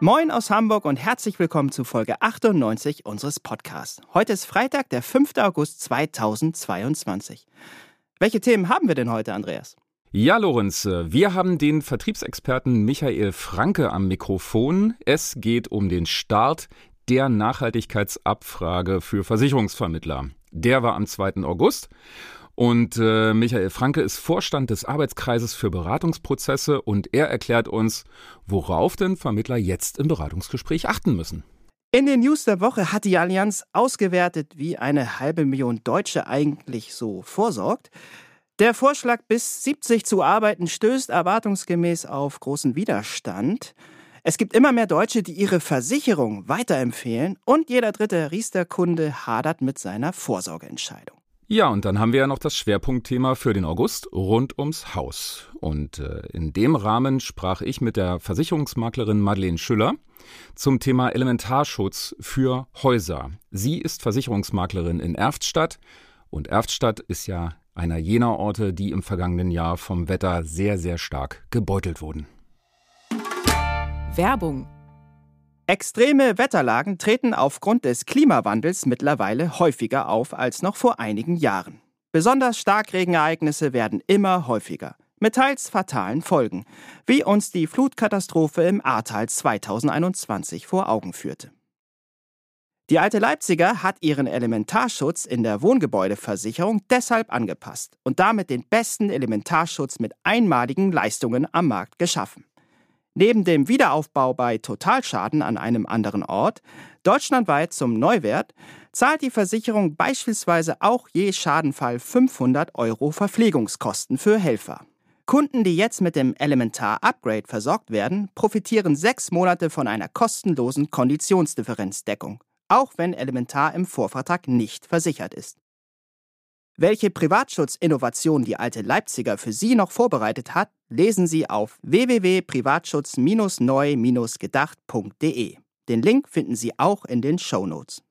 Moin aus Hamburg und herzlich willkommen zu Folge 98 unseres Podcasts. Heute ist Freitag, der 5. August 2022. Welche Themen haben wir denn heute, Andreas? Ja, Lorenz, wir haben den Vertriebsexperten Michael Franke am Mikrofon. Es geht um den Start der Nachhaltigkeitsabfrage für Versicherungsvermittler. Der war am 2. August und äh, Michael Franke ist Vorstand des Arbeitskreises für Beratungsprozesse und er erklärt uns, worauf denn Vermittler jetzt im Beratungsgespräch achten müssen. In den News der Woche hat die Allianz ausgewertet, wie eine halbe Million Deutsche eigentlich so vorsorgt. Der Vorschlag, bis 70 zu arbeiten, stößt erwartungsgemäß auf großen Widerstand. Es gibt immer mehr Deutsche, die ihre Versicherung weiterempfehlen und jeder dritte Riester-Kunde hadert mit seiner Vorsorgeentscheidung. Ja, und dann haben wir ja noch das Schwerpunktthema für den August rund ums Haus. Und äh, in dem Rahmen sprach ich mit der Versicherungsmaklerin Madeleine Schüller zum Thema Elementarschutz für Häuser. Sie ist Versicherungsmaklerin in Erftstadt und Erftstadt ist ja einer jener Orte, die im vergangenen Jahr vom Wetter sehr, sehr stark gebeutelt wurden. Werbung Extreme Wetterlagen treten aufgrund des Klimawandels mittlerweile häufiger auf als noch vor einigen Jahren. Besonders Starkregenereignisse werden immer häufiger, mit teils fatalen Folgen, wie uns die Flutkatastrophe im Ahrtal 2021 vor Augen führte. Die alte Leipziger hat ihren Elementarschutz in der Wohngebäudeversicherung deshalb angepasst und damit den besten Elementarschutz mit einmaligen Leistungen am Markt geschaffen. Neben dem Wiederaufbau bei Totalschaden an einem anderen Ort, deutschlandweit zum Neuwert, zahlt die Versicherung beispielsweise auch je Schadenfall 500 Euro Verpflegungskosten für Helfer. Kunden, die jetzt mit dem Elementar Upgrade versorgt werden, profitieren sechs Monate von einer kostenlosen Konditionsdifferenzdeckung, auch wenn Elementar im Vorvertrag nicht versichert ist. Welche Privatschutzinnovation die alte Leipziger für Sie noch vorbereitet hat, lesen Sie auf www.privatschutz-neu-gedacht.de. Den Link finden Sie auch in den Show Notes.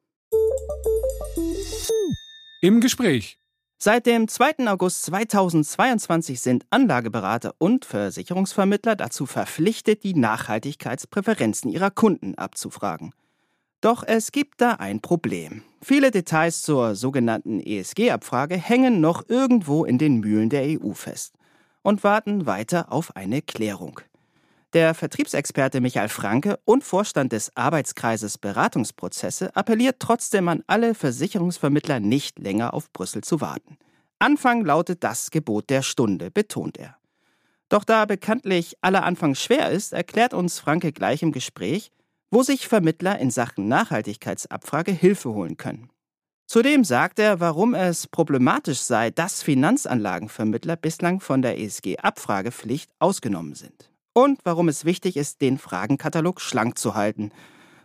Im Gespräch. Seit dem 2. August 2022 sind Anlageberater und Versicherungsvermittler dazu verpflichtet, die Nachhaltigkeitspräferenzen ihrer Kunden abzufragen. Doch es gibt da ein Problem. Viele Details zur sogenannten ESG-Abfrage hängen noch irgendwo in den Mühlen der EU fest und warten weiter auf eine Klärung. Der Vertriebsexperte Michael Franke und Vorstand des Arbeitskreises Beratungsprozesse appelliert trotzdem an alle Versicherungsvermittler, nicht länger auf Brüssel zu warten. Anfang lautet das Gebot der Stunde, betont er. Doch da bekanntlich aller Anfang schwer ist, erklärt uns Franke gleich im Gespräch, wo sich Vermittler in Sachen Nachhaltigkeitsabfrage Hilfe holen können. Zudem sagt er, warum es problematisch sei, dass Finanzanlagenvermittler bislang von der ESG-Abfragepflicht ausgenommen sind. Und warum es wichtig ist, den Fragenkatalog schlank zu halten,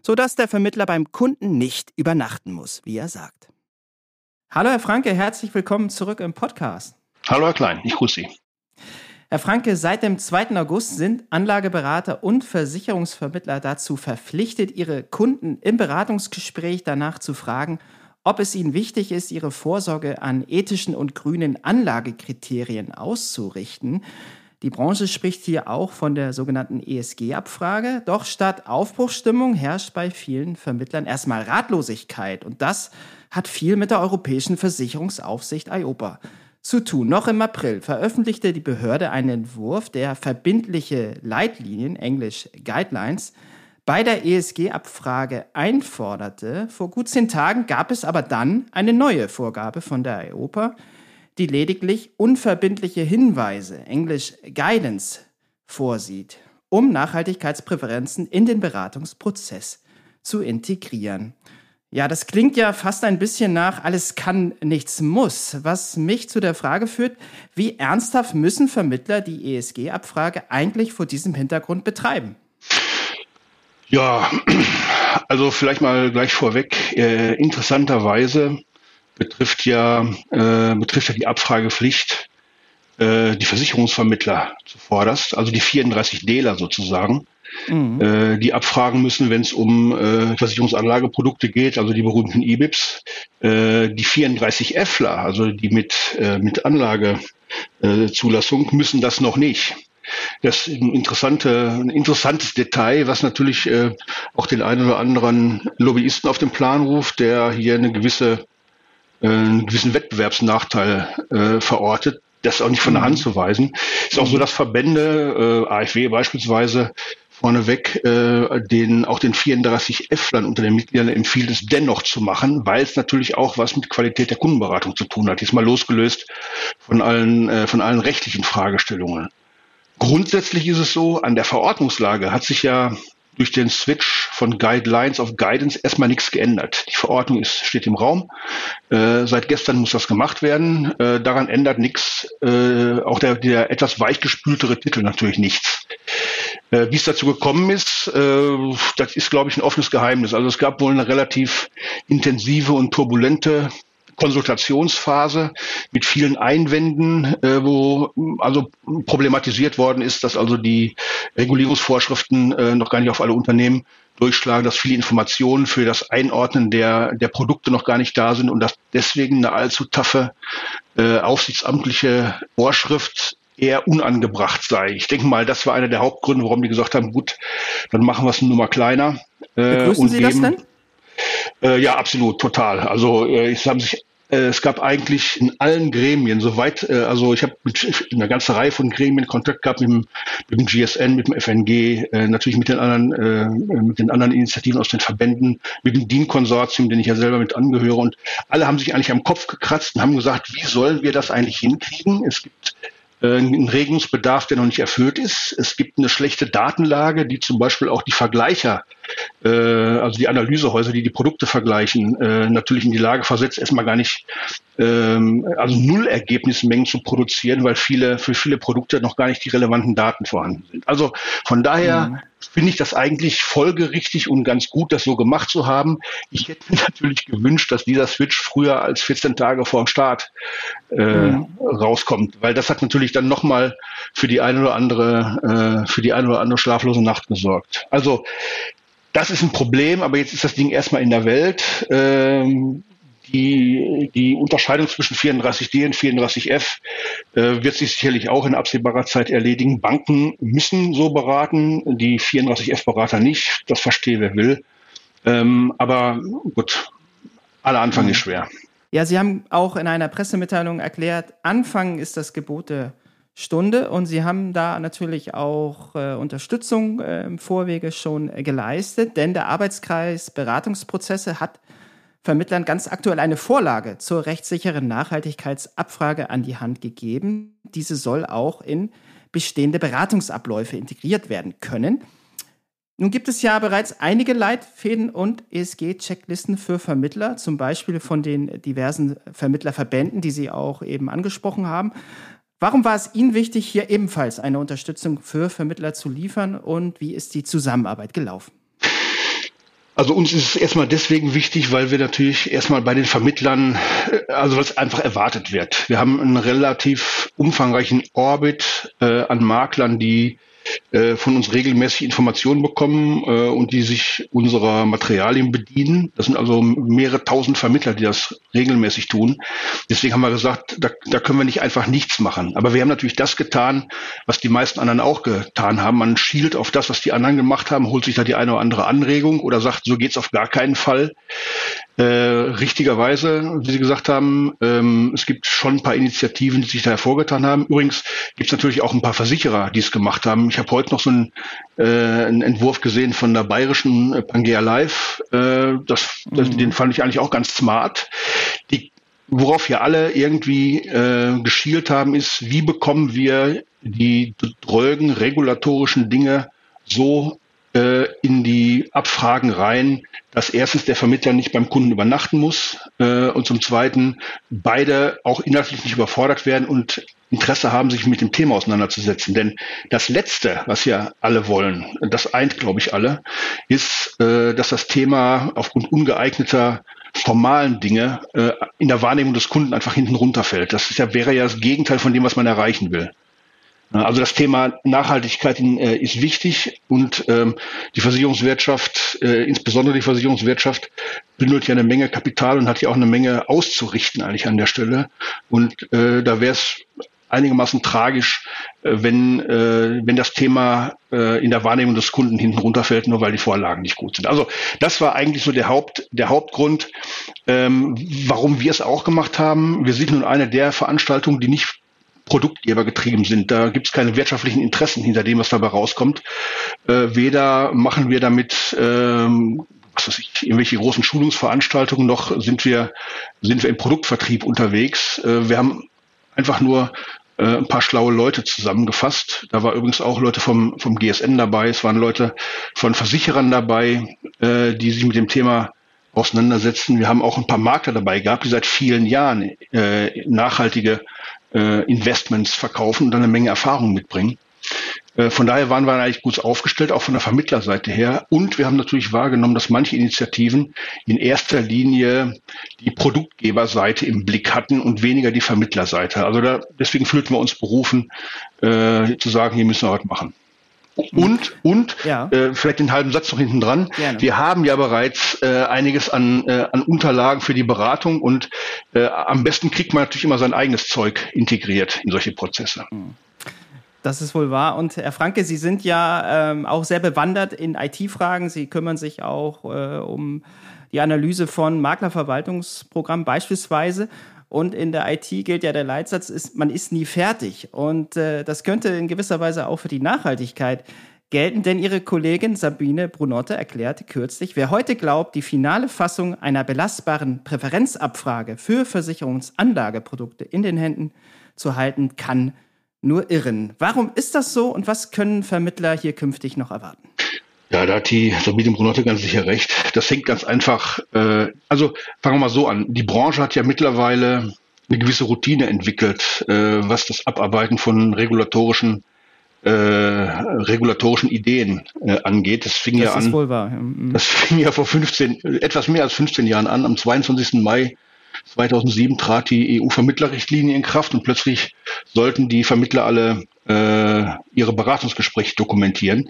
sodass der Vermittler beim Kunden nicht übernachten muss, wie er sagt. Hallo Herr Franke, herzlich willkommen zurück im Podcast. Hallo Herr Klein, ich grüße Sie. Herr Franke, seit dem 2. August sind Anlageberater und Versicherungsvermittler dazu verpflichtet, ihre Kunden im Beratungsgespräch danach zu fragen, ob es ihnen wichtig ist, ihre Vorsorge an ethischen und grünen Anlagekriterien auszurichten. Die Branche spricht hier auch von der sogenannten ESG-Abfrage. Doch statt Aufbruchsstimmung herrscht bei vielen Vermittlern erstmal Ratlosigkeit. Und das hat viel mit der Europäischen Versicherungsaufsicht IOPA zu tun. Noch im April veröffentlichte die Behörde einen Entwurf, der verbindliche Leitlinien, englisch Guidelines, bei der ESG-Abfrage einforderte. Vor gut zehn Tagen gab es aber dann eine neue Vorgabe von der EOPA, die lediglich unverbindliche Hinweise, englisch Guidance, vorsieht, um Nachhaltigkeitspräferenzen in den Beratungsprozess zu integrieren. Ja, das klingt ja fast ein bisschen nach, alles kann, nichts muss, was mich zu der Frage führt, wie ernsthaft müssen Vermittler die ESG-Abfrage eigentlich vor diesem Hintergrund betreiben? Ja, also vielleicht mal gleich vorweg. Äh, interessanterweise betrifft ja, äh, betrifft ja die Abfragepflicht äh, die Versicherungsvermittler zuvorderst, also die 34 Dealer sozusagen, mhm. äh, die abfragen müssen, wenn es um äh, Versicherungsanlageprodukte geht, also die berühmten IBIPs. Äh, die 34 Fler, also die mit, äh, mit Anlagezulassung, müssen das noch nicht. Das ist ein, interessante, ein interessantes Detail, was natürlich äh, auch den einen oder anderen Lobbyisten auf den Plan ruft, der hier eine gewisse, äh, einen gewissen Wettbewerbsnachteil äh, verortet. Das ist auch nicht von der Hand mhm. zu weisen. Ist auch so, dass Verbände, äh, AfW beispielsweise, vorneweg äh, den auch den 34 F-Lern unter den Mitgliedern empfiehlt es dennoch zu machen, weil es natürlich auch was mit Qualität der Kundenberatung zu tun hat. Diesmal losgelöst von allen äh, von allen rechtlichen Fragestellungen. Grundsätzlich ist es so, an der Verordnungslage hat sich ja durch den Switch von Guidelines auf Guidance erstmal nichts geändert. Die Verordnung ist, steht im Raum. Äh, seit gestern muss das gemacht werden. Äh, daran ändert nichts. Äh, auch der, der etwas weichgespültere Titel natürlich nichts. Äh, Wie es dazu gekommen ist, äh, das ist, glaube ich, ein offenes Geheimnis. Also es gab wohl eine relativ intensive und turbulente Konsultationsphase mit vielen Einwänden, äh, wo also problematisiert worden ist, dass also die Regulierungsvorschriften äh, noch gar nicht auf alle Unternehmen durchschlagen, dass viele Informationen für das Einordnen der, der Produkte noch gar nicht da sind und dass deswegen eine allzu taffe äh, aufsichtsamtliche Vorschrift eher unangebracht sei. Ich denke mal, das war einer der Hauptgründe, warum die gesagt haben, gut, dann machen wir es nur mal kleiner. Äh, Begrüßen Sie das denn? Äh, ja, absolut, total. Also äh, es haben sich es gab eigentlich in allen Gremien, soweit, äh, also ich habe in einer ganzen Reihe von Gremien Kontakt gehabt mit dem, mit dem GSN, mit dem FNG, äh, natürlich mit den anderen, mit den anderen Initiativen aus den Verbänden, mit dem DIN-Konsortium, den ich ja selber mit angehöre. Und alle haben sich eigentlich am Kopf gekratzt und haben gesagt, wie sollen wir das eigentlich hinkriegen? Es gibt ein Regungsbedarf, der noch nicht erfüllt ist. Es gibt eine schlechte Datenlage, die zum Beispiel auch die Vergleicher äh, also die Analysehäuser, die die Produkte vergleichen, äh, natürlich in die Lage versetzt, erstmal gar nicht, ähm, also Null-Ergebnismengen zu produzieren, weil viele, für viele Produkte noch gar nicht die relevanten Daten vorhanden sind. Also von daher mhm. finde ich das eigentlich folgerichtig und ganz gut, das so gemacht zu haben. Ich hätte mir natürlich gewünscht, dass dieser Switch früher als 14 Tage vor dem Start äh, mhm. rauskommt, weil das hat natürlich dann nochmal für die eine oder andere, äh, für die eine oder andere schlaflose Nacht gesorgt. Also das ist ein Problem, aber jetzt ist das Ding erstmal in der Welt. Ähm, die, die Unterscheidung zwischen 34D und 34F äh, wird sich sicherlich auch in absehbarer Zeit erledigen. Banken müssen so beraten, die 34F-Berater nicht. Das verstehe wer will. Ähm, aber gut, aller Anfang ist schwer. Ja, Sie haben auch in einer Pressemitteilung erklärt, Anfang ist das Gebot der Stunde und sie haben da natürlich auch äh, Unterstützung äh, im Vorwege schon äh, geleistet, denn der Arbeitskreis Beratungsprozesse hat Vermittlern ganz aktuell eine Vorlage zur rechtssicheren Nachhaltigkeitsabfrage an die Hand gegeben. Diese soll auch in bestehende Beratungsabläufe integriert werden können. Nun gibt es ja bereits einige Leitfäden und ESG-Checklisten für Vermittler, zum Beispiel von den diversen Vermittlerverbänden, die Sie auch eben angesprochen haben. Warum war es Ihnen wichtig, hier ebenfalls eine Unterstützung für Vermittler zu liefern und wie ist die Zusammenarbeit gelaufen? Also uns ist es erstmal deswegen wichtig, weil wir natürlich erstmal bei den Vermittlern, äh, also was einfach erwartet wird. Wir haben einen relativ umfangreichen Orbit äh, an Maklern, die äh, von uns regelmäßig Informationen bekommen äh, und die sich unserer Materialien bedienen. Das sind also mehrere tausend Vermittler, die das regelmäßig tun. Deswegen haben wir gesagt, da, da können wir nicht einfach nichts machen. Aber wir haben natürlich das getan, was die meisten anderen auch getan haben. Man schielt auf das, was die anderen gemacht haben, holt sich da die eine oder andere Anregung oder sagt, so geht's auf gar keinen Fall. Richtigerweise, wie Sie gesagt haben, ähm, es gibt schon ein paar Initiativen, die sich da hervorgetan haben. Übrigens gibt es natürlich auch ein paar Versicherer, die es gemacht haben. Ich habe heute noch so einen, äh, einen, Entwurf gesehen von der bayerischen äh, Pangea Live. Äh, das, das, mhm. Den fand ich eigentlich auch ganz smart. Die, worauf wir alle irgendwie äh, geschielt haben, ist, wie bekommen wir die drögen regulatorischen Dinge so äh, in die Abfragen rein, dass erstens der Vermittler nicht beim Kunden übernachten muss äh, und zum Zweiten beide auch inhaltlich nicht überfordert werden und Interesse haben, sich mit dem Thema auseinanderzusetzen. Denn das Letzte, was wir alle wollen, das eint, glaube ich, alle, ist, äh, dass das Thema aufgrund ungeeigneter formalen Dinge äh, in der Wahrnehmung des Kunden einfach hinten runterfällt. Das ist ja, wäre ja das Gegenteil von dem, was man erreichen will. Also das Thema Nachhaltigkeit äh, ist wichtig und ähm, die Versicherungswirtschaft, äh, insbesondere die Versicherungswirtschaft, bündelt ja eine Menge Kapital und hat ja auch eine Menge auszurichten eigentlich an der Stelle. Und äh, da wäre es einigermaßen tragisch, äh, wenn, äh, wenn das Thema in der Wahrnehmung des Kunden hinten runterfällt, nur weil die Vorlagen nicht gut sind. Also das war eigentlich so der, Haupt, der Hauptgrund, ähm, warum wir es auch gemacht haben. Wir sind nun eine der Veranstaltungen, die nicht Produktgeber getrieben sind. Da gibt es keine wirtschaftlichen Interessen hinter dem, was dabei rauskommt. Äh, weder machen wir damit ähm, was weiß ich, irgendwelche großen Schulungsveranstaltungen, noch sind wir, sind wir im Produktvertrieb unterwegs. Äh, wir haben einfach nur äh, ein paar schlaue Leute zusammengefasst. Da war übrigens auch Leute vom, vom GSN dabei, es waren Leute von Versicherern dabei, äh, die sich mit dem Thema auseinandersetzen. Wir haben auch ein paar Makler dabei gehabt, die seit vielen Jahren äh, nachhaltige äh, Investments verkaufen und dann eine Menge Erfahrung mitbringen. Äh, von daher waren wir eigentlich gut aufgestellt, auch von der Vermittlerseite her. Und wir haben natürlich wahrgenommen, dass manche Initiativen in erster Linie die Produktgeberseite im Blick hatten und weniger die Vermittlerseite. Also da, deswegen fühlten wir uns berufen, äh, zu sagen, hier müssen wir was machen. Und, und ja. äh, vielleicht den halben Satz noch hinten dran. Gerne. Wir haben ja bereits äh, einiges an, äh, an Unterlagen für die Beratung und äh, am besten kriegt man natürlich immer sein eigenes Zeug integriert in solche Prozesse. Das ist wohl wahr. Und Herr Franke, Sie sind ja ähm, auch sehr bewandert in IT-Fragen. Sie kümmern sich auch äh, um die Analyse von Maklerverwaltungsprogrammen beispielsweise. Und in der IT gilt ja der Leitsatz, ist, man ist nie fertig. Und äh, das könnte in gewisser Weise auch für die Nachhaltigkeit gelten, denn ihre Kollegin Sabine Brunotte erklärte kürzlich, wer heute glaubt, die finale Fassung einer belastbaren Präferenzabfrage für Versicherungsanlageprodukte in den Händen zu halten, kann nur irren. Warum ist das so und was können Vermittler hier künftig noch erwarten? Ja, da hat die Sabine Brunotte ganz sicher recht. Das hängt ganz einfach, äh, also fangen wir mal so an. Die Branche hat ja mittlerweile eine gewisse Routine entwickelt, äh, was das Abarbeiten von regulatorischen äh, regulatorischen Ideen äh, angeht. Das fing das ja an. Wahr. Mhm. Das fing ja vor 15, etwas mehr als 15 Jahren an. Am 22. Mai 2007 trat die EU-Vermittlerrichtlinie in Kraft und plötzlich sollten die Vermittler alle äh, ihre Beratungsgespräche dokumentieren.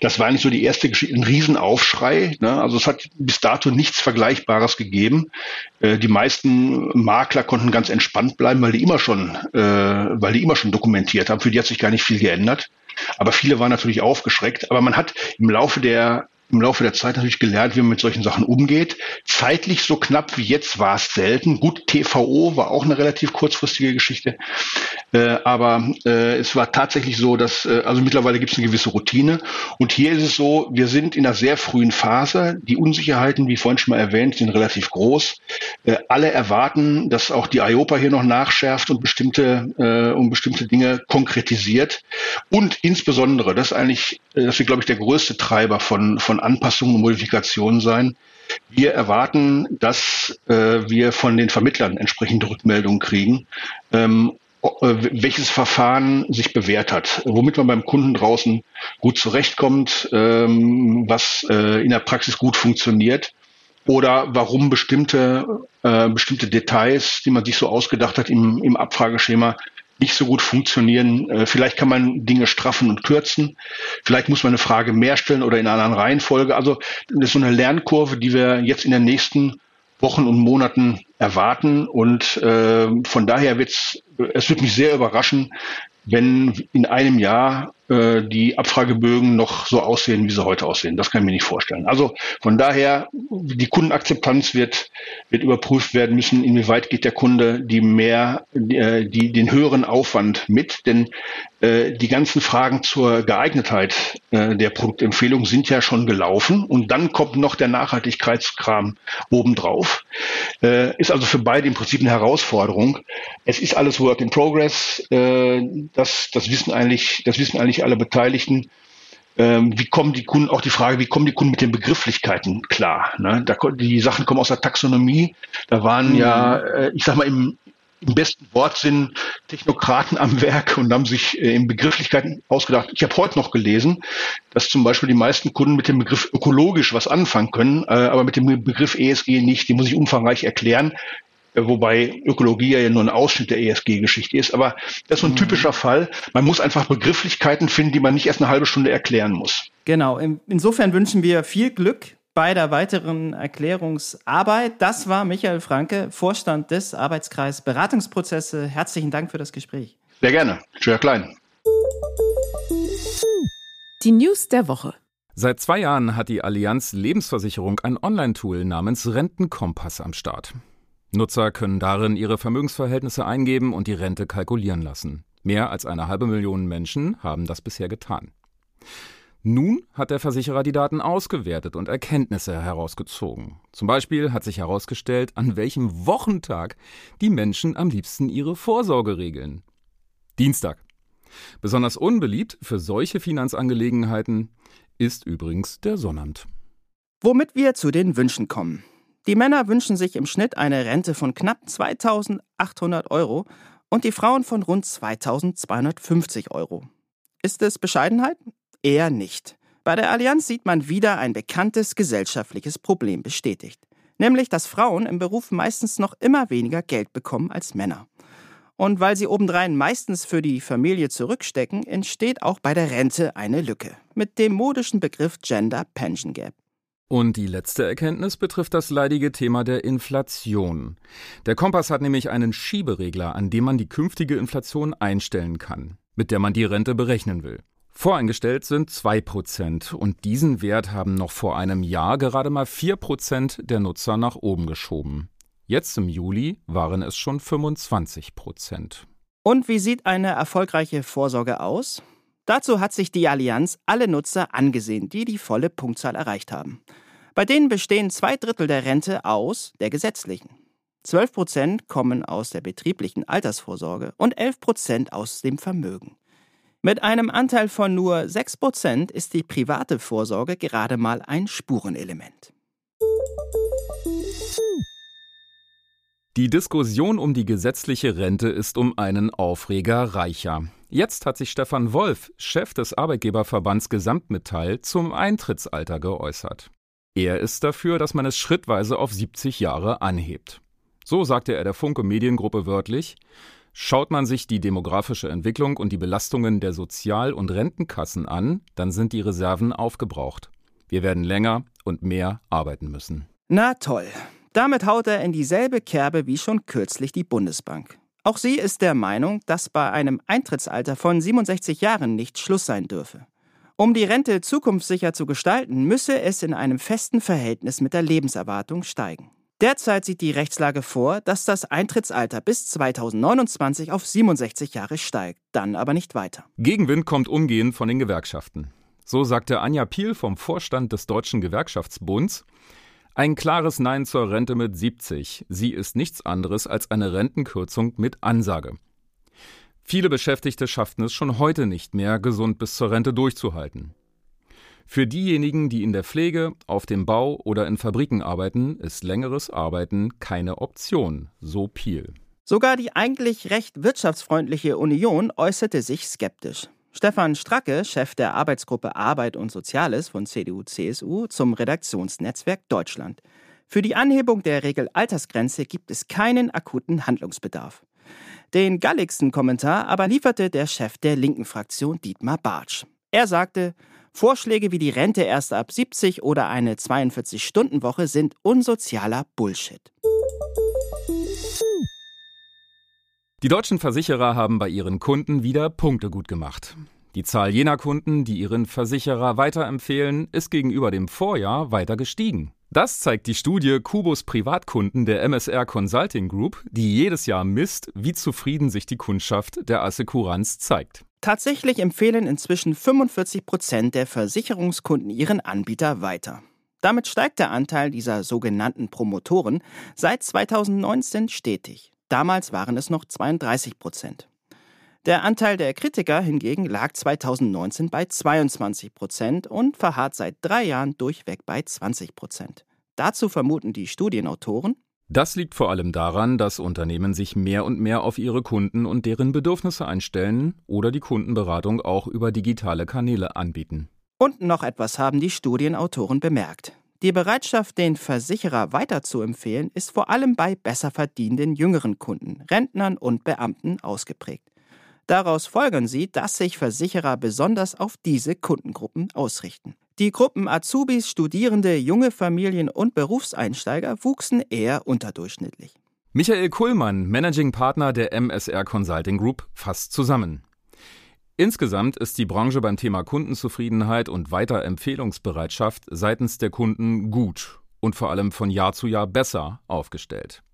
Das war eigentlich so die erste Geschichte, ein Riesenaufschrei. Ne? Also es hat bis dato nichts Vergleichbares gegeben. Äh, die meisten Makler konnten ganz entspannt bleiben, weil die immer schon, äh, weil die immer schon dokumentiert haben. Für die hat sich gar nicht viel geändert. Aber viele waren natürlich aufgeschreckt. Aber man hat im Laufe der im Laufe der Zeit natürlich gelernt, wie man mit solchen Sachen umgeht. Zeitlich so knapp wie jetzt war es selten. Gut, TVO war auch eine relativ kurzfristige Geschichte. Äh, aber äh, es war tatsächlich so, dass, äh, also mittlerweile gibt es eine gewisse Routine. Und hier ist es so, wir sind in einer sehr frühen Phase. Die Unsicherheiten, wie vorhin schon mal erwähnt, sind relativ groß. Äh, alle erwarten, dass auch die IOPA hier noch nachschärft und bestimmte, äh, und bestimmte Dinge konkretisiert. Und insbesondere, das ist eigentlich, äh, das ist, glaube ich, der größte Treiber von, von Anpassungen und Modifikationen sein. Wir erwarten, dass äh, wir von den Vermittlern entsprechende Rückmeldungen kriegen, ähm, äh, welches Verfahren sich bewährt hat, womit man beim Kunden draußen gut zurechtkommt, ähm, was äh, in der Praxis gut funktioniert oder warum bestimmte, äh, bestimmte Details, die man sich so ausgedacht hat im, im Abfrageschema, nicht so gut funktionieren. Äh, vielleicht kann man Dinge straffen und kürzen. Vielleicht muss man eine Frage mehr stellen oder in einer anderen Reihenfolge. Also das ist so eine Lernkurve, die wir jetzt in den nächsten Wochen und Monaten erwarten. Und äh, von daher wird's, es wird mich sehr überraschen, wenn in einem Jahr äh, die Abfragebögen noch so aussehen, wie sie heute aussehen. Das kann ich mir nicht vorstellen. Also von daher, die Kundenakzeptanz wird, wird überprüft werden müssen, inwieweit geht der Kunde die mehr, die, äh, die den höheren Aufwand mit. Denn äh, die ganzen Fragen zur Geeignetheit äh, der Produktempfehlung sind ja schon gelaufen. Und dann kommt noch der Nachhaltigkeitskram obendrauf. Äh, ist also für beide im Prinzip eine Herausforderung. Es ist alles Work in Progress. Äh, das, das wissen eigentlich, das wissen eigentlich alle Beteiligten. Ähm, wie kommen die Kunden, auch die Frage, wie kommen die Kunden mit den Begrifflichkeiten klar? Ne? Da, die Sachen kommen aus der Taxonomie. Da waren mhm. ja, äh, ich sag mal, im, im besten Wortsinn Technokraten am Werk und haben sich äh, in Begrifflichkeiten ausgedacht. Ich habe heute noch gelesen, dass zum Beispiel die meisten Kunden mit dem Begriff ökologisch was anfangen können, äh, aber mit dem Begriff ESG nicht. Die muss ich umfangreich erklären, wobei Ökologie ja nur ein Ausschnitt der ESG-Geschichte ist. Aber das ist so ein mhm. typischer Fall. Man muss einfach Begrifflichkeiten finden, die man nicht erst eine halbe Stunde erklären muss. Genau. Insofern wünschen wir viel Glück bei der weiteren Erklärungsarbeit. Das war Michael Franke, Vorstand des Arbeitskreis Beratungsprozesse. Herzlichen Dank für das Gespräch. Sehr gerne. Schwer klein. Die News der Woche. Seit zwei Jahren hat die Allianz Lebensversicherung ein Online-Tool namens Rentenkompass am Start. Nutzer können darin ihre Vermögensverhältnisse eingeben und die Rente kalkulieren lassen. Mehr als eine halbe Million Menschen haben das bisher getan. Nun hat der Versicherer die Daten ausgewertet und Erkenntnisse herausgezogen. Zum Beispiel hat sich herausgestellt, an welchem Wochentag die Menschen am liebsten ihre Vorsorge regeln. Dienstag. Besonders unbeliebt für solche Finanzangelegenheiten ist übrigens der Sonnabend. Womit wir zu den Wünschen kommen. Die Männer wünschen sich im Schnitt eine Rente von knapp 2800 Euro und die Frauen von rund 2250 Euro. Ist es Bescheidenheit? Eher nicht. Bei der Allianz sieht man wieder ein bekanntes gesellschaftliches Problem bestätigt. Nämlich, dass Frauen im Beruf meistens noch immer weniger Geld bekommen als Männer. Und weil sie obendrein meistens für die Familie zurückstecken, entsteht auch bei der Rente eine Lücke. Mit dem modischen Begriff Gender Pension Gap. Und die letzte Erkenntnis betrifft das leidige Thema der Inflation. Der Kompass hat nämlich einen Schieberegler, an dem man die künftige Inflation einstellen kann, mit der man die Rente berechnen will. Voreingestellt sind 2% und diesen Wert haben noch vor einem Jahr gerade mal 4% der Nutzer nach oben geschoben. Jetzt im Juli waren es schon 25%. Und wie sieht eine erfolgreiche Vorsorge aus? Dazu hat sich die Allianz alle Nutzer angesehen, die die volle Punktzahl erreicht haben. Bei denen bestehen zwei Drittel der Rente aus der gesetzlichen. 12 Prozent kommen aus der betrieblichen Altersvorsorge und 11 Prozent aus dem Vermögen. Mit einem Anteil von nur 6% ist die private Vorsorge gerade mal ein Spurenelement. Die Diskussion um die gesetzliche Rente ist um einen Aufreger reicher. Jetzt hat sich Stefan Wolf, Chef des Arbeitgeberverbands Gesamtmetall, zum Eintrittsalter geäußert. Er ist dafür, dass man es schrittweise auf 70 Jahre anhebt. So sagte er der Funke Mediengruppe wörtlich, Schaut man sich die demografische Entwicklung und die Belastungen der Sozial- und Rentenkassen an, dann sind die Reserven aufgebraucht. Wir werden länger und mehr arbeiten müssen. Na toll. Damit haut er in dieselbe Kerbe wie schon kürzlich die Bundesbank. Auch sie ist der Meinung, dass bei einem Eintrittsalter von 67 Jahren nicht Schluss sein dürfe. Um die Rente zukunftssicher zu gestalten, müsse es in einem festen Verhältnis mit der Lebenserwartung steigen. Derzeit sieht die Rechtslage vor, dass das Eintrittsalter bis 2029 auf 67 Jahre steigt, dann aber nicht weiter. Gegenwind kommt umgehend von den Gewerkschaften. So sagte Anja Piel vom Vorstand des Deutschen Gewerkschaftsbunds, ein klares Nein zur Rente mit 70. Sie ist nichts anderes als eine Rentenkürzung mit Ansage. Viele Beschäftigte schafften es schon heute nicht mehr, gesund bis zur Rente durchzuhalten. Für diejenigen, die in der Pflege, auf dem Bau oder in Fabriken arbeiten, ist längeres Arbeiten keine Option, so Piel. Sogar die eigentlich recht wirtschaftsfreundliche Union äußerte sich skeptisch. Stefan Stracke, Chef der Arbeitsgruppe Arbeit und Soziales von CDU-CSU zum Redaktionsnetzwerk Deutschland. Für die Anhebung der Regelaltersgrenze gibt es keinen akuten Handlungsbedarf. Den galligsten Kommentar aber lieferte der Chef der linken Fraktion Dietmar Bartsch. Er sagte, Vorschläge wie die Rente erst ab 70 oder eine 42-Stunden-Woche sind unsozialer Bullshit. Die deutschen Versicherer haben bei ihren Kunden wieder Punkte gut gemacht. Die Zahl jener Kunden, die ihren Versicherer weiterempfehlen, ist gegenüber dem Vorjahr weiter gestiegen. Das zeigt die Studie Kubus Privatkunden der MSR Consulting Group, die jedes Jahr misst, wie zufrieden sich die Kundschaft der Assekuranz zeigt. Tatsächlich empfehlen inzwischen 45 Prozent der Versicherungskunden ihren Anbieter weiter. Damit steigt der Anteil dieser sogenannten Promotoren seit 2019 stetig. Damals waren es noch 32 Prozent. Der Anteil der Kritiker hingegen lag 2019 bei 22 Prozent und verharrt seit drei Jahren durchweg bei 20 Prozent. Dazu vermuten die Studienautoren, Das liegt vor allem daran, dass Unternehmen sich mehr und mehr auf ihre Kunden und deren Bedürfnisse einstellen oder die Kundenberatung auch über digitale Kanäle anbieten. Und noch etwas haben die Studienautoren bemerkt. Die Bereitschaft, den Versicherer weiterzuempfehlen, ist vor allem bei besser verdienenden jüngeren Kunden, Rentnern und Beamten ausgeprägt. Daraus folgern sie, dass sich Versicherer besonders auf diese Kundengruppen ausrichten. Die Gruppen Azubis, Studierende, junge Familien und Berufseinsteiger wuchsen eher unterdurchschnittlich. Michael Kuhlmann, Managing Partner der MSR Consulting Group, fasst zusammen. Insgesamt ist die Branche beim Thema Kundenzufriedenheit und Weiterempfehlungsbereitschaft seitens der Kunden gut und vor allem von Jahr zu Jahr besser aufgestellt.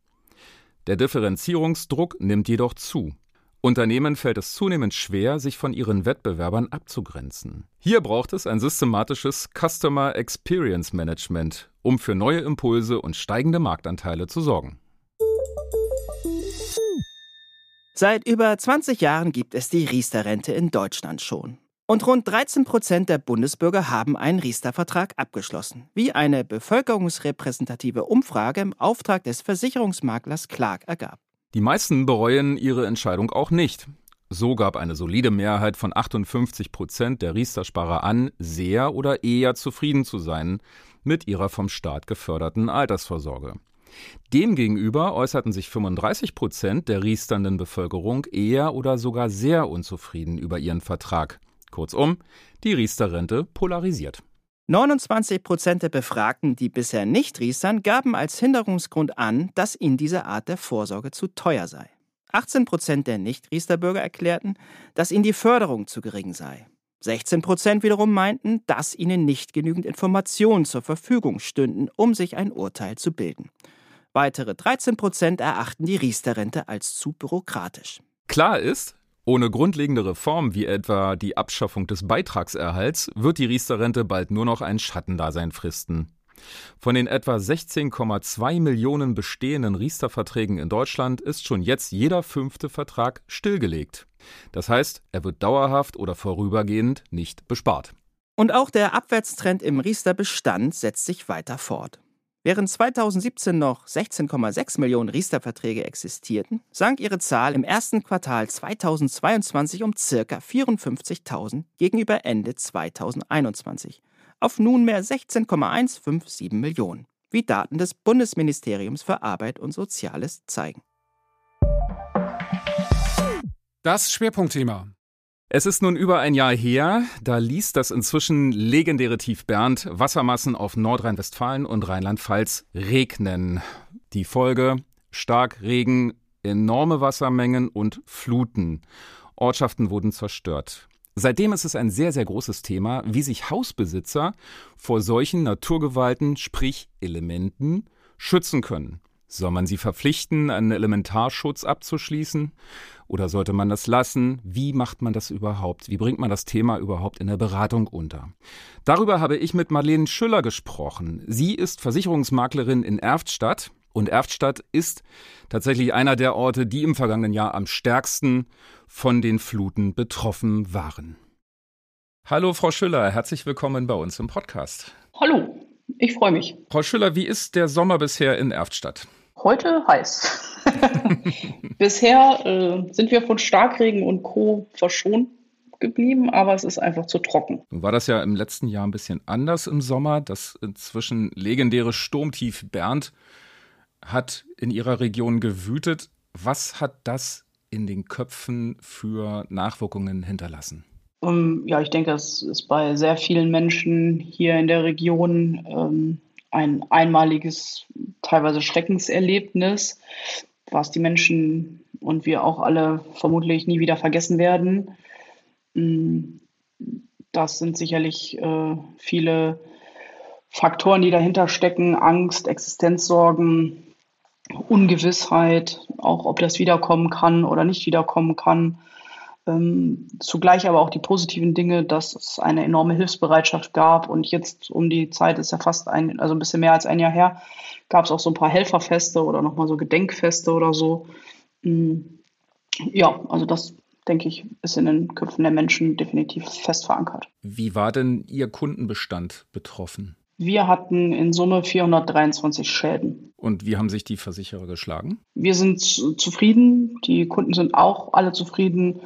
Der Differenzierungsdruck nimmt jedoch zu. Unternehmen fällt es zunehmend schwer, sich von ihren Wettbewerbern abzugrenzen. Hier braucht es ein systematisches Customer Experience Management, um für neue Impulse und steigende Marktanteile zu sorgen. Seit über 20 Jahren gibt es die Riester-Rente in Deutschland schon. Und rund 13 Prozent der Bundesbürger haben einen Riester-Vertrag abgeschlossen, wie eine bevölkerungsrepräsentative Umfrage im Auftrag des Versicherungsmaklers Clark ergab. Die meisten bereuen ihre Entscheidung auch nicht. So gab eine solide Mehrheit von 58 Prozent der Riester-Sparer an, sehr oder eher zufrieden zu sein mit ihrer vom Staat geförderten Altersvorsorge. Demgegenüber äußerten sich 35 Prozent der riesternden Bevölkerung eher oder sogar sehr unzufrieden über ihren Vertrag. Kurzum, die Riester-Rente polarisiert. 29 Prozent der Befragten, die bisher nicht riestern, gaben als Hinderungsgrund an, dass ihnen diese Art der Vorsorge zu teuer sei. 18 Prozent der Nicht-Riester-Bürger erklärten, dass ihnen die Förderung zu gering sei. 16 Prozent wiederum meinten, dass ihnen nicht genügend Informationen zur Verfügung stünden, um sich ein Urteil zu bilden. Weitere 13 Prozent erachten die Riester-Rente als zu bürokratisch. Klar ist, ohne grundlegende Reform wie etwa die Abschaffung des Beitragserhalts wird die Riester-Rente bald nur noch ein Schattendasein fristen. Von den etwa 16,2 Millionen bestehenden Riester-Verträgen in Deutschland ist schon jetzt jeder fünfte Vertrag stillgelegt. Das heißt, er wird dauerhaft oder vorübergehend nicht bespart. Und auch der Abwärtstrend im Riester-Bestand setzt sich weiter fort. Während 2017 noch 16,6 Millionen Riester-Verträge existierten, sank ihre Zahl im ersten Quartal 2022 um ca. 54.000 gegenüber Ende 2021 auf nunmehr 16,157 Millionen, wie Daten des Bundesministeriums für Arbeit und Soziales zeigen. Das Schwerpunktthema. Es ist nun über ein Jahr her, da ließ das inzwischen legendäre Tief Bernd Wassermassen auf Nordrhein-Westfalen und Rheinland-Pfalz regnen. Die Folge Starkregen, enorme Wassermengen und Fluten. Ortschaften wurden zerstört. Seitdem ist es ein sehr, sehr großes Thema, wie sich Hausbesitzer vor solchen Naturgewalten, sprich Elementen, schützen können. Soll man sie verpflichten, einen Elementarschutz abzuschließen? Oder sollte man das lassen? Wie macht man das überhaupt? Wie bringt man das Thema überhaupt in der Beratung unter? Darüber habe ich mit Marlene Schüller gesprochen. Sie ist Versicherungsmaklerin in Erftstadt. Und Erftstadt ist tatsächlich einer der Orte, die im vergangenen Jahr am stärksten von den Fluten betroffen waren. Hallo, Frau Schüller, herzlich willkommen bei uns im Podcast. Hallo, ich freue mich. Frau Schüller, wie ist der Sommer bisher in Erftstadt? Heute heiß. bisher äh, sind wir von Starkregen und Co. verschont geblieben, aber es ist einfach zu trocken. Nun war das ja im letzten Jahr ein bisschen anders im Sommer. Das inzwischen legendäre Sturmtief Bernd hat in ihrer Region gewütet. Was hat das in den Köpfen für Nachwirkungen hinterlassen? Um, ähm, ja, ich denke, es ist bei sehr vielen Menschen hier in der Region ähm, ein einmaliges, teilweise Schreckenserlebnis, was die Menschen und wir auch alle vermutlich nie wieder vergessen werden. Mm, das sind sicherlich äh, viele Faktoren, die dahinter stecken. Angst, Existenzsorgen, Ungewissheit, auch ob das wiederkommen kann oder nicht wiederkommen kann. Ähm, zugleich aber auch die positiven Dinge, dass es eine enorme Hilfsbereitschaft gab und jetzt um die Zeit ist ja fast ein, also ein bisschen mehr als ein Jahr her, gab es auch so ein paar Helferfeste oder nochmal so Gedenkfeste oder so. Mm, ja, also das denke ich, ist in den Köpfen der Menschen definitiv fest verankert. Wie war denn Ihr Kundenbestand betroffen? Wir hatten in Summe 423 Schäden. Und wie haben sich die Versicherer geschlagen? Wir sind zufrieden. Die Kunden sind auch alle zufrieden.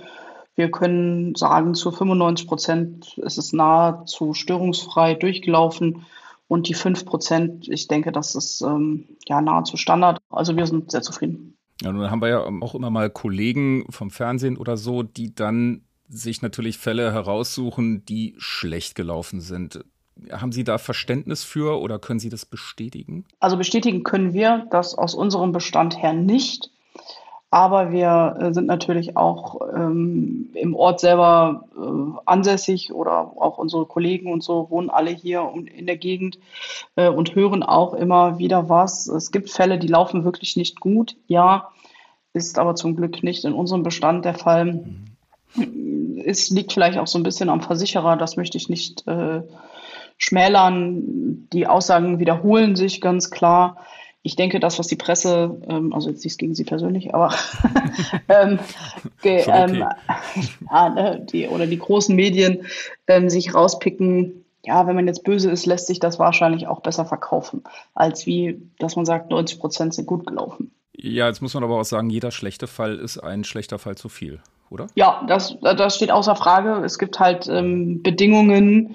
Wir können sagen, zu 95 Prozent ist es nahezu störungsfrei durchgelaufen. Und die 5 Prozent, ich denke, das ist ähm, ja nahezu Standard. Also wir sind sehr zufrieden. Ja, nun haben wir ja auch immer mal Kollegen vom Fernsehen oder so, die dann sich natürlich Fälle heraussuchen, die schlecht gelaufen sind. Haben Sie da Verständnis für oder können Sie das bestätigen? Also bestätigen können wir das aus unserem Bestand her nicht. Aber wir äh, sind natürlich auch ähm, im Ort selber äh, ansässig oder auch unsere Kollegen und so wohnen alle hier in der Gegend äh, und hören auch immer wieder was. Es gibt Fälle, die laufen wirklich nicht gut. Ja, ist aber zum Glück nicht in unserem Bestand der Fall. Mhm. Es liegt vielleicht auch so ein bisschen am Versicherer, das möchte ich nicht äh, schmälern. Die Aussagen wiederholen sich ganz klar ich denke, das, was die Presse, ähm, also jetzt nichts gegen Sie persönlich, aber ähm, ge, ähm, ja, ne, die, oder die großen Medien ähm, sich rauspicken, ja, wenn man jetzt böse ist, lässt sich das wahrscheinlich auch besser verkaufen, als wie, dass man sagt, 90 Prozent sind gut gelaufen. Ja, jetzt muss man aber auch sagen, jeder schlechte Fall ist ein schlechter Fall zu viel, oder? Ja, das, das steht außer Frage. Es gibt halt ähm, Bedingungen,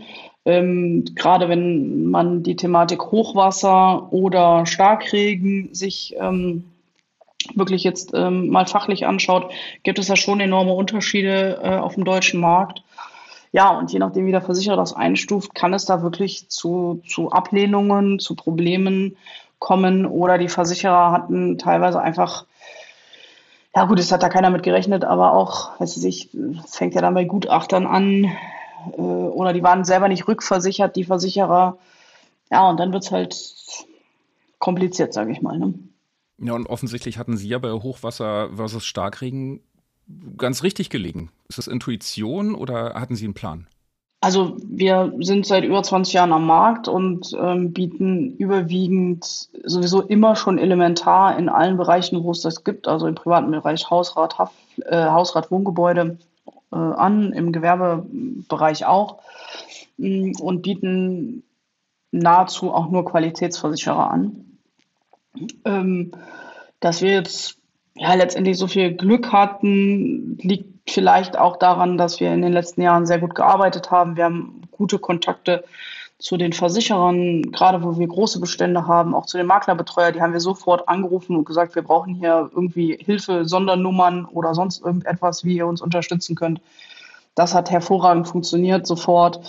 ähm, gerade wenn man die Thematik Hochwasser oder Starkregen sich ähm, wirklich jetzt ähm, mal fachlich anschaut, gibt es ja schon enorme Unterschiede äh, auf dem deutschen Markt. Ja, und je nachdem, wie der Versicherer das einstuft, kann es da wirklich zu, zu Ablehnungen, zu Problemen kommen oder die Versicherer hatten teilweise einfach ja gut, es hat da keiner mit gerechnet, aber auch, weiß ich, fängt ja dann bei Gutachtern an, äh, oder die waren selber nicht rückversichert, die Versicherer. Ja, und dann wird es halt kompliziert, sage ich mal. Ne? Ja, und offensichtlich hatten Sie ja bei Hochwasser versus Starkregen ganz richtig gelegen. Ist das Intuition oder hatten Sie einen Plan? Also wir sind seit über 20 Jahren am Markt und ähm, bieten überwiegend sowieso immer schon elementar in allen Bereichen, wo es das gibt, also im privaten Bereich Hausrat, Haft, äh, Hausrat, Wohngebäude, an, im Gewerbebereich auch mm, und bieten nahezu auch nur Qualitätsversicherer an. Ähm, dass wir jetzt ja letztendlich so viel Glück hatten, liegt vielleicht auch daran, dass wir in den letzten Jahren sehr gut gearbeitet haben. Wir haben gute Kontakte zu den Versicherern, gerade wo wir große Bestände haben, auch zu den Maklerbetreuer, die haben wir sofort angerufen und gesagt, wir brauchen hier irgendwie Hilfe, Sondernummern oder sonst irgendetwas, wie ihr uns unterstützen könnt. Das hat hervorragend funktioniert, sofort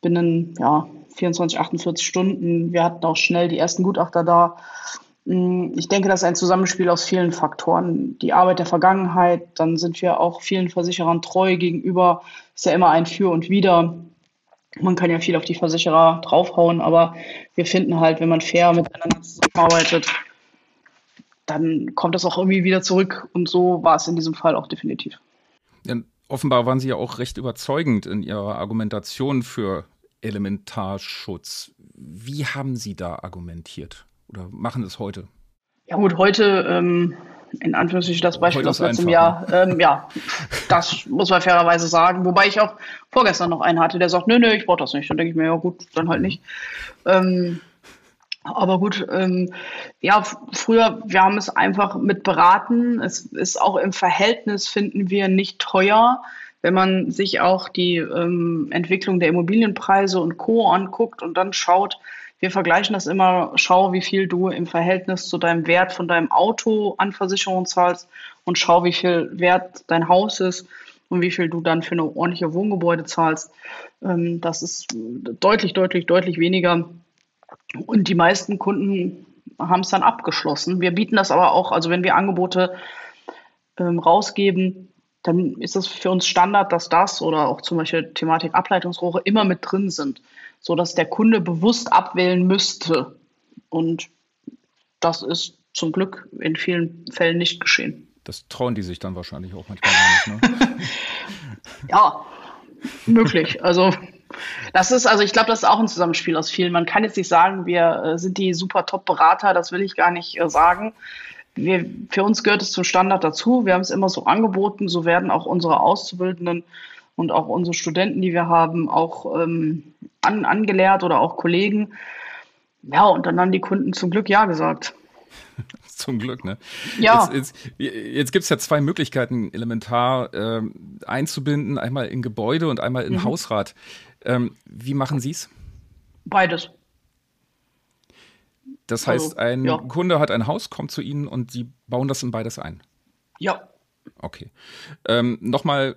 binnen ja, 24, 48 Stunden. Wir hatten auch schnell die ersten Gutachter da. Hm, ich denke, das ist ein Zusammenspiel aus vielen Faktoren. Die Arbeit der Vergangenheit, dann sind wir auch vielen Versicherern treu gegenüber. Ist ja immer ein Für und Wider. Man kann ja viel auf die Versicherer draufhauen, aber wir finden halt, wenn man fair miteinander zusammenarbeitet, dann kommt das auch irgendwie wieder zurück. Und so war es in diesem Fall auch definitiv. Ja, offenbar waren Sie ja auch recht überzeugend in Ihrer Argumentation für Elementarschutz. Wie haben Sie da argumentiert oder machen es heute? Ja gut, heute ähm, in Anführungsstrichen das Beispiel aus letztem Jahr. Ähm, ja, das muss man fairerweise sagen. Wobei ich auch vorgestern noch einen hatte, der sagt, nö, nö, ich brauche das nicht. Dann denke ich mir, ja gut, dann halt nicht. Ähm, aber gut, ähm, ja, früher, wir haben es einfach mit beraten. Es ist auch im Verhältnis, finden wir, nicht teuer. Wenn man sich auch die ähm, Entwicklung der Immobilienpreise und Co. anguckt und dann schaut, wir vergleichen das immer, schau, wie viel du im Verhältnis zu deinem Wert von deinem Auto an Versicherung zahlst und schau, wie viel wert dein Haus ist und wie viel du dann für eine ordentliche Wohngebäude zahlst. Ähm, das ist deutlich, deutlich, deutlich weniger. Und die meisten Kunden haben es dann abgeschlossen. Wir bieten das aber auch, also wenn wir Angebote ähm, rausgeben, dann ist es für uns Standard, dass das oder auch zum Beispiel Thematik Ableitungsrohre immer mit drin sind so dass der Kunde bewusst abwählen müsste. Und das ist zum Glück in vielen Fällen nicht geschehen. Das trauen die sich dann wahrscheinlich auch manchmal nicht. Ne? ja, möglich. Also das ist, also ich glaube, das ist auch ein Zusammenspiel aus vielen. Man kann jetzt nicht sagen, wir äh, sind die super Top-Berater, das will ich gar nicht äh, sagen. Wir, für uns gehört es zum Standard dazu. Wir haben es immer so angeboten, so werden auch unsere Auszubildenden und auch unsere Studenten, die wir haben, auch ähm, an, angelehrt oder auch Kollegen. Ja, und dann haben die Kunden zum Glück Ja gesagt. zum Glück, ne? Ja. Jetzt, jetzt, jetzt gibt es ja zwei Möglichkeiten, elementar äh, einzubinden, einmal in Gebäude und einmal in mhm. Hausrat. Ähm, wie machen Sie es? Beides. Das heißt, also, ein ja. Kunde hat ein Haus, kommt zu Ihnen und Sie bauen das in beides ein? Ja. Okay. Ähm, nochmal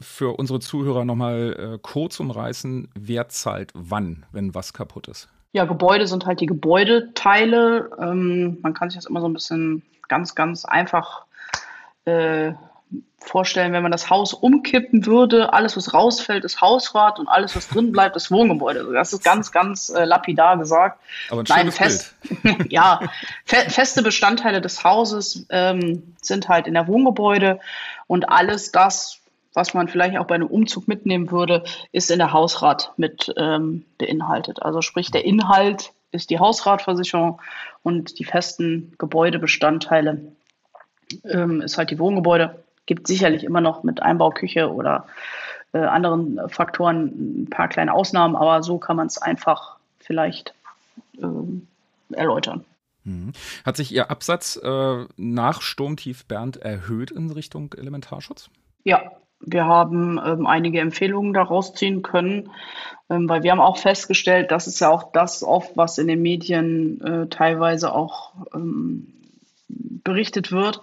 für unsere Zuhörer nochmal äh, kurz umreißen, wer zahlt wann, wenn was kaputt ist? Ja, Gebäude sind halt die Gebäudeteile. Ähm, man kann sich das immer so ein bisschen ganz, ganz einfach äh, vorstellen, wenn man das Haus umkippen würde, alles, was rausfällt, ist Hausrat und alles, was drin bleibt, ist Wohngebäude. Also das ist ganz, ganz äh, lapidar gesagt. Aber ein Nein, fest, ja, fe feste Bestandteile des Hauses ähm, sind halt in der Wohngebäude und alles das, was man vielleicht auch bei einem Umzug mitnehmen würde, ist in der Hausrat mit ähm, beinhaltet. Also sprich, der Inhalt ist die Hausratversicherung und die festen Gebäudebestandteile ähm, ist halt die Wohngebäude gibt sicherlich immer noch mit Einbauküche oder äh, anderen Faktoren ein paar kleine Ausnahmen, aber so kann man es einfach vielleicht äh, erläutern. Mhm. Hat sich Ihr Absatz äh, nach Sturmtief Bernd erhöht in Richtung Elementarschutz? Ja, wir haben ähm, einige Empfehlungen daraus ziehen können, ähm, weil wir haben auch festgestellt, das ist ja auch das oft, was in den Medien äh, teilweise auch ähm, berichtet wird,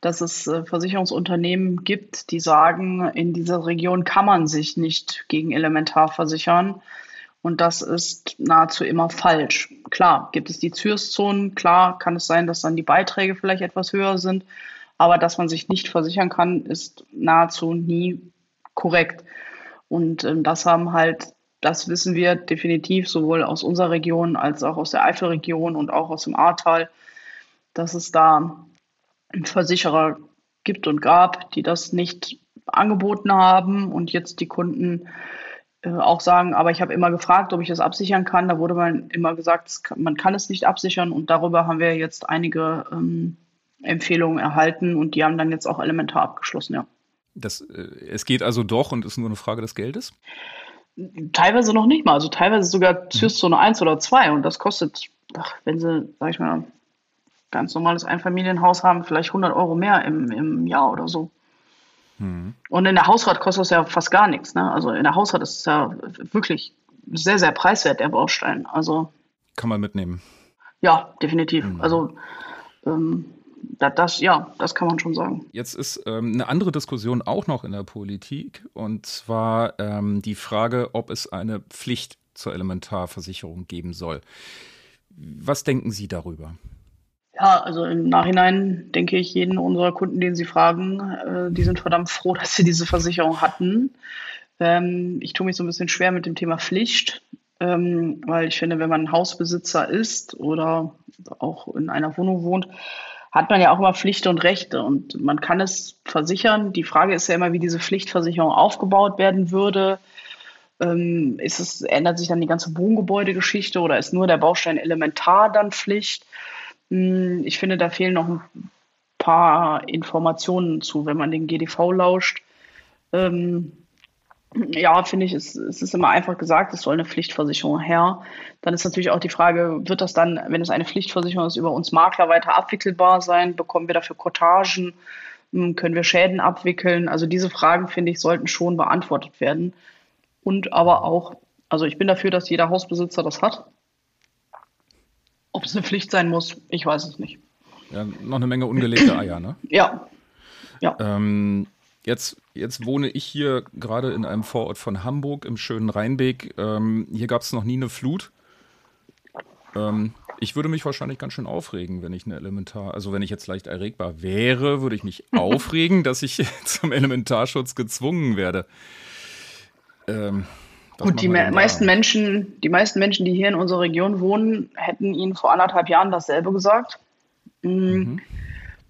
dass es äh, Versicherungsunternehmen gibt, die sagen, in dieser Region kann man sich nicht gegen Elementar versichern. Und das ist nahezu immer falsch. Klar, gibt es die Zürszonen, klar kann es sein, dass dann die Beiträge vielleicht etwas höher sind, aber dass man sich nicht versichern kann, ist nahezu nie korrekt. Und ähm, das haben halt, das wissen wir definitiv sowohl aus unserer Region als auch aus der Eifelregion und auch aus dem Ahrtal, dass es da Versicherer gibt und gab, die das nicht angeboten haben und jetzt die Kunden äh, auch sagen, aber ich habe immer gefragt, ob ich das absichern kann. Da wurde man immer gesagt, man kann es nicht absichern und darüber haben wir jetzt einige ähm, Empfehlungen erhalten und die haben dann jetzt auch elementar abgeschlossen, ja. Das, äh, es geht also doch und ist nur eine Frage des Geldes? Teilweise noch nicht mal, also teilweise sogar Zürszone mhm. 1 oder 2 und das kostet, ach, wenn sie, sag ich mal, ganz normales Einfamilienhaus haben, vielleicht 100 Euro mehr im, im Jahr oder so. Mhm. Und in der Hausrat kostet das ja fast gar nichts. Ne? Also in der Hausrat ist es ja wirklich sehr, sehr preiswert, der Baustein. Also, Kann man mitnehmen. Ja, definitiv. Mhm. Also ähm, das, das, ja, das kann man schon sagen. Jetzt ist ähm, eine andere Diskussion auch noch in der Politik und zwar ähm, die Frage, ob es eine Pflicht zur Elementarversicherung geben soll. Was denken Sie darüber? Ja, also im Nachhinein denke ich, jeden unserer Kunden, den Sie fragen, äh, die sind verdammt froh, dass sie diese Versicherung hatten. Ähm, ich tue mich so ein bisschen schwer mit dem Thema Pflicht, ähm, weil ich finde, wenn man Hausbesitzer ist oder auch in einer Wohnung wohnt, hat man ja auch immer Pflichten und Rechte und man kann es versichern. Die Frage ist ja immer, wie diese Pflichtversicherung aufgebaut werden würde. Ähm, ist es, ändert sich dann die ganze Wohngebäudegeschichte oder ist nur der Baustein elementar dann Pflicht? Hm, ich finde, da fehlen noch ein paar Informationen zu, wenn man den GDV lauscht. Ähm, ja, finde ich, es, es, ist immer einfach gesagt, es soll eine Pflichtversicherung her. Dann ist natürlich auch die Frage, wird das dann, wenn es eine Pflichtversicherung ist, über uns Makler weiter abwickelbar sein? Bekommen wir dafür Kotagen? Hm, können wir Schäden abwickeln? Also diese Fragen, finde ich, sollten schon beantwortet werden. Und aber auch, also ich bin dafür, dass jeder Hausbesitzer das hat. Ob es eine Pflicht sein muss, ich weiß es nicht. Ja, noch eine Menge ungelegte Eier, ne? Ja. ja. Ähm, jetzt, jetzt wohne ich hier gerade in einem Vorort von Hamburg im schönen Rheinbeek. Ähm, hier gab es noch nie eine Flut. Ähm, ich würde mich wahrscheinlich ganz schön aufregen, wenn ich eine Elementar, also wenn ich jetzt leicht erregbar wäre, würde ich mich aufregen, dass ich zum Elementarschutz gezwungen werde. Ähm, Gut, die me meisten Menschen, die meisten Menschen, die hier in unserer Region wohnen, hätten Ihnen vor anderthalb Jahren dasselbe gesagt. Mhm. Mhm.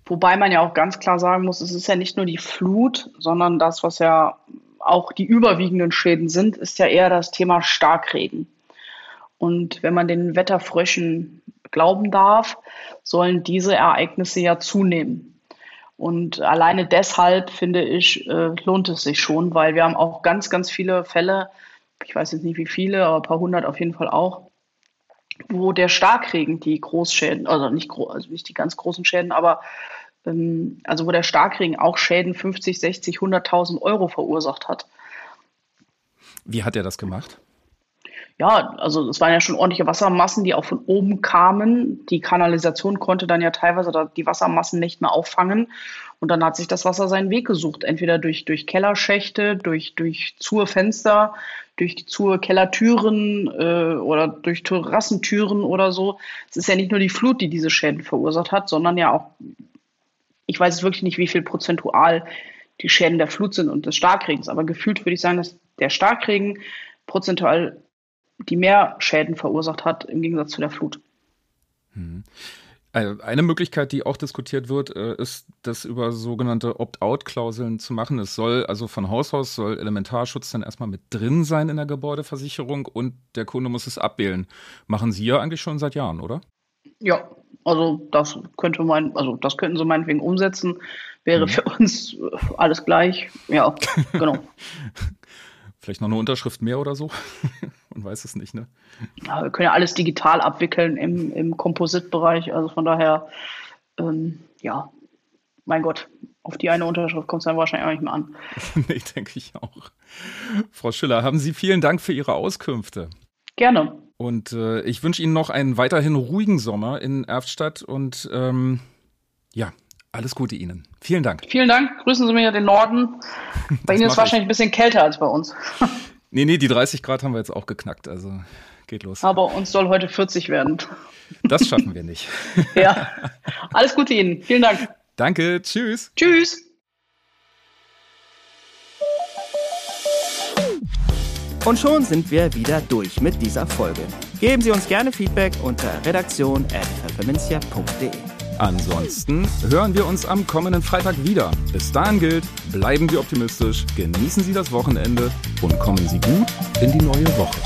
Wobei man ja auch ganz klar sagen muss, es ist ja nicht nur die Flut, sondern das, was ja auch die überwiegenden Schäden sind, ist ja eher das Thema Starkregen. Und wenn man den Wetterfröschen glauben darf, sollen diese Ereignisse ja zunehmen. Und alleine deshalb finde ich, äh, lohnt es sich schon, weil wir haben auch ganz, ganz viele Fälle, ich weiß jetzt nicht wie viele, aber ein paar hundert auf jeden Fall auch, wo der Starkregen die Großschäden, also nicht, also nicht die ganz großen Schäden, aber ähm, also wo der Starkregen auch Schäden 50, 60, 100.000 Euro verursacht hat. Wie hat er das gemacht? Ja, also es waren ja schon ordentliche Wassermassen, die auch von oben kamen. Die Kanalisation konnte dann ja teilweise die Wassermassen nicht mehr auffangen. Und dann hat sich das Wasser seinen Weg gesucht, entweder durch, durch Kellerschächte, durch, durch Zurfenster, durch die Zur-Kellertüren äh, oder durch Terrassentüren oder so. Es ist ja nicht nur die Flut, die diese Schäden verursacht hat, sondern ja auch, ich weiß wirklich nicht, wie viel prozentual die Schäden der Flut sind und des Starkregens, aber gefühlt würde ich sagen, dass der Starkregen prozentual die mehr Schäden verursacht hat im Gegensatz zu der Flut. Hm. Eine Möglichkeit, die auch diskutiert wird, äh, ist, das über sogenannte Opt-out-Klauseln zu machen. Es soll also von Haus aus soll Elementarschutz dann erstmal mit drin sein in der Gebäudeversicherung und der Kunde muss es abwählen. Machen Sie ja eigentlich schon seit Jahren, oder? Ja, also das könnte man, also das könnten Sie meinetwegen umsetzen. Wäre mhm. für uns alles gleich. Ja, genau. Vielleicht noch eine Unterschrift mehr oder so? Man weiß es nicht, ne? Ja, wir können ja alles digital abwickeln im, im Composite-Bereich. Also von daher, ähm, ja, mein Gott, auf die eine Unterschrift kommt es dann wahrscheinlich auch nicht mehr an. nee, denke ich auch. Frau Schiller, haben Sie vielen Dank für Ihre Auskünfte. Gerne. Und äh, ich wünsche Ihnen noch einen weiterhin ruhigen Sommer in Erftstadt und ähm, ja, alles Gute Ihnen. Vielen Dank. Vielen Dank. Grüßen Sie mir den Norden. Bei Ihnen ist es wahrscheinlich ein bisschen kälter als bei uns. nee, nee, die 30 Grad haben wir jetzt auch geknackt. Also geht los. Aber uns soll heute 40 werden. Das schaffen wir nicht. ja. Alles Gute Ihnen. Vielen Dank. Danke. Tschüss. Tschüss. Und schon sind wir wieder durch mit dieser Folge. Geben Sie uns gerne Feedback unter redaktion.pfefferminzia.de. Ansonsten hören wir uns am kommenden Freitag wieder. Bis dahin gilt, bleiben Sie optimistisch, genießen Sie das Wochenende und kommen Sie gut in die neue Woche.